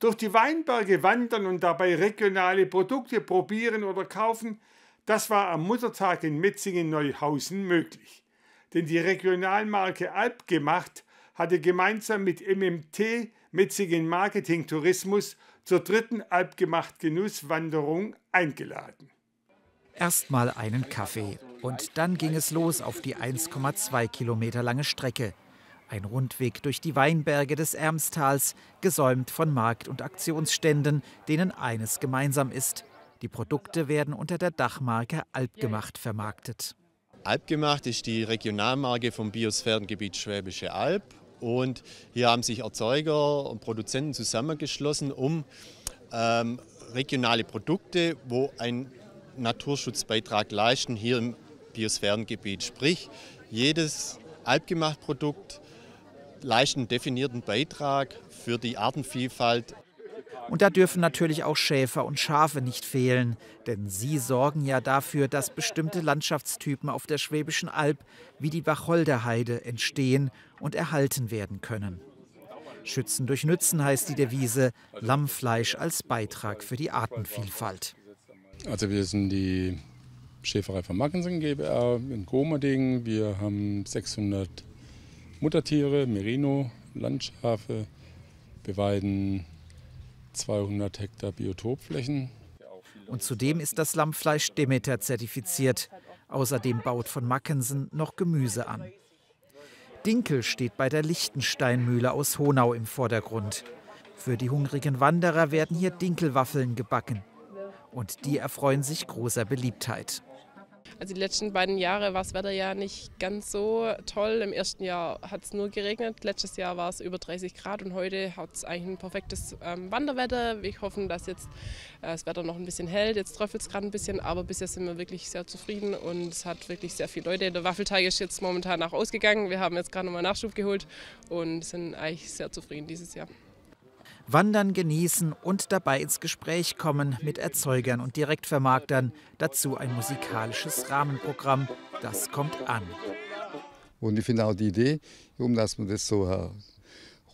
Durch die Weinberge wandern und dabei regionale Produkte probieren oder kaufen, das war am Muttertag in Metzingen-Neuhausen möglich. Denn die Regionalmarke Alpgemacht hatte gemeinsam mit MMT Metzingen Marketing Tourismus zur dritten Alpgemacht Genusswanderung eingeladen. Erstmal einen Kaffee und dann ging es los auf die 1,2 Kilometer lange Strecke. Ein Rundweg durch die Weinberge des Ermstals, gesäumt von Markt- und Aktionsständen, denen eines gemeinsam ist. Die Produkte werden unter der Dachmarke Alpgemacht vermarktet. Alpgemacht ist die Regionalmarke vom Biosphärengebiet Schwäbische Alb. Und hier haben sich Erzeuger und Produzenten zusammengeschlossen, um ähm, regionale Produkte, wo ein Naturschutzbeitrag leisten, hier im Biosphärengebiet. Sprich, jedes Alpgemacht-Produkt leistet einen definierten Beitrag für die Artenvielfalt. Und da dürfen natürlich auch Schäfer und Schafe nicht fehlen, denn sie sorgen ja dafür, dass bestimmte Landschaftstypen auf der Schwäbischen Alb wie die Wacholderheide entstehen und erhalten werden können. Schützen durch Nützen heißt die Devise Lammfleisch als Beitrag für die Artenvielfalt. Also wir sind die Schäferei von Mackensen GbR in Gomerding. Wir haben 600 Muttertiere, Merino, Landschafe. Wir weiden 200 Hektar Biotopflächen. Und zudem ist das Lammfleisch Demeter zertifiziert. Außerdem baut von Mackensen noch Gemüse an. Dinkel steht bei der Lichtensteinmühle aus Honau im Vordergrund. Für die hungrigen Wanderer werden hier Dinkelwaffeln gebacken. Und die erfreuen sich großer Beliebtheit. Also die letzten beiden Jahre war das Wetter ja nicht ganz so toll. Im ersten Jahr hat es nur geregnet. Letztes Jahr war es über 30 Grad und heute hat es eigentlich ein perfektes ähm, Wanderwetter. Wir hoffen, dass jetzt äh, das Wetter noch ein bisschen hält. Jetzt träufelt es gerade ein bisschen, aber bisher sind wir wirklich sehr zufrieden und es hat wirklich sehr viele Leute. Der Waffelteig ist jetzt momentan auch ausgegangen. Wir haben jetzt gerade nochmal Nachschub geholt und sind eigentlich sehr zufrieden dieses Jahr. Wandern genießen und dabei ins Gespräch kommen mit Erzeugern und Direktvermarktern. Dazu ein musikalisches Rahmenprogramm. Das kommt an. Und ich finde auch die Idee, um dass man das so äh,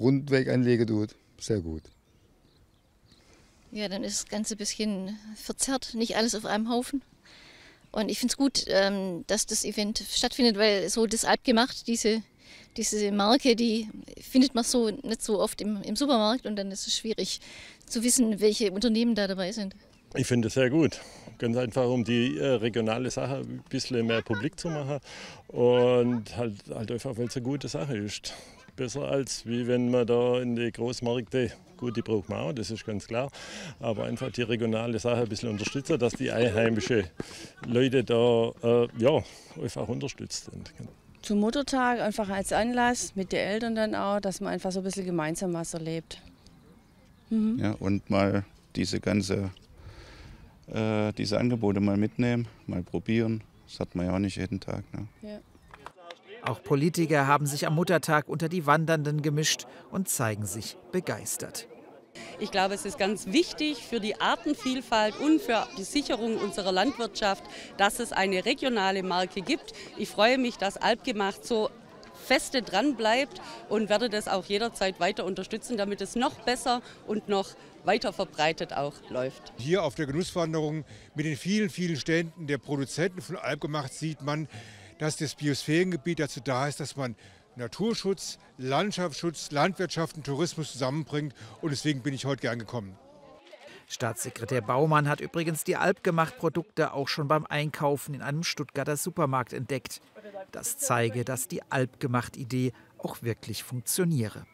rundweg einlegen tut, sehr gut. Ja, dann ist das Ganze ein bisschen verzerrt, nicht alles auf einem Haufen. Und ich finde es gut, ähm, dass das Event stattfindet, weil so das Alp gemacht, diese diese Marke, die findet man so nicht so oft im, im Supermarkt und dann ist es schwierig zu wissen, welche Unternehmen da dabei sind. Ich finde es sehr gut. Ganz einfach, um die äh, regionale Sache ein bisschen mehr publik zu machen und halt, halt einfach, weil es eine gute Sache ist. Besser als wie wenn man da in die Großmärkte, gut, die braucht man auch, das ist ganz klar, aber einfach die regionale Sache ein bisschen unterstützen, dass die einheimischen Leute da äh, ja, einfach unterstützt sind zum Muttertag einfach als Anlass mit den Eltern dann auch, dass man einfach so ein bisschen gemeinsam was erlebt. Mhm. Ja, und mal diese ganze, äh, diese Angebote mal mitnehmen, mal probieren. Das hat man ja auch nicht jeden Tag. Ne? Ja. Auch Politiker haben sich am Muttertag unter die Wandernden gemischt und zeigen sich begeistert. Ich glaube, es ist ganz wichtig für die Artenvielfalt und für die Sicherung unserer Landwirtschaft, dass es eine regionale Marke gibt. Ich freue mich, dass Alpgemacht so feste dran bleibt und werde das auch jederzeit weiter unterstützen, damit es noch besser und noch weiter verbreitet auch läuft. Hier auf der Genusswanderung mit den vielen, vielen Ständen der Produzenten von Alpgemacht sieht man, dass das Biosphärengebiet dazu da ist, dass man Naturschutz, Landschaftsschutz, Landwirtschaft und Tourismus zusammenbringt. Und deswegen bin ich heute gern gekommen. Staatssekretär Baumann hat übrigens die Alpgemacht-Produkte auch schon beim Einkaufen in einem Stuttgarter Supermarkt entdeckt. Das zeige, dass die Alpgemacht-Idee auch wirklich funktioniere.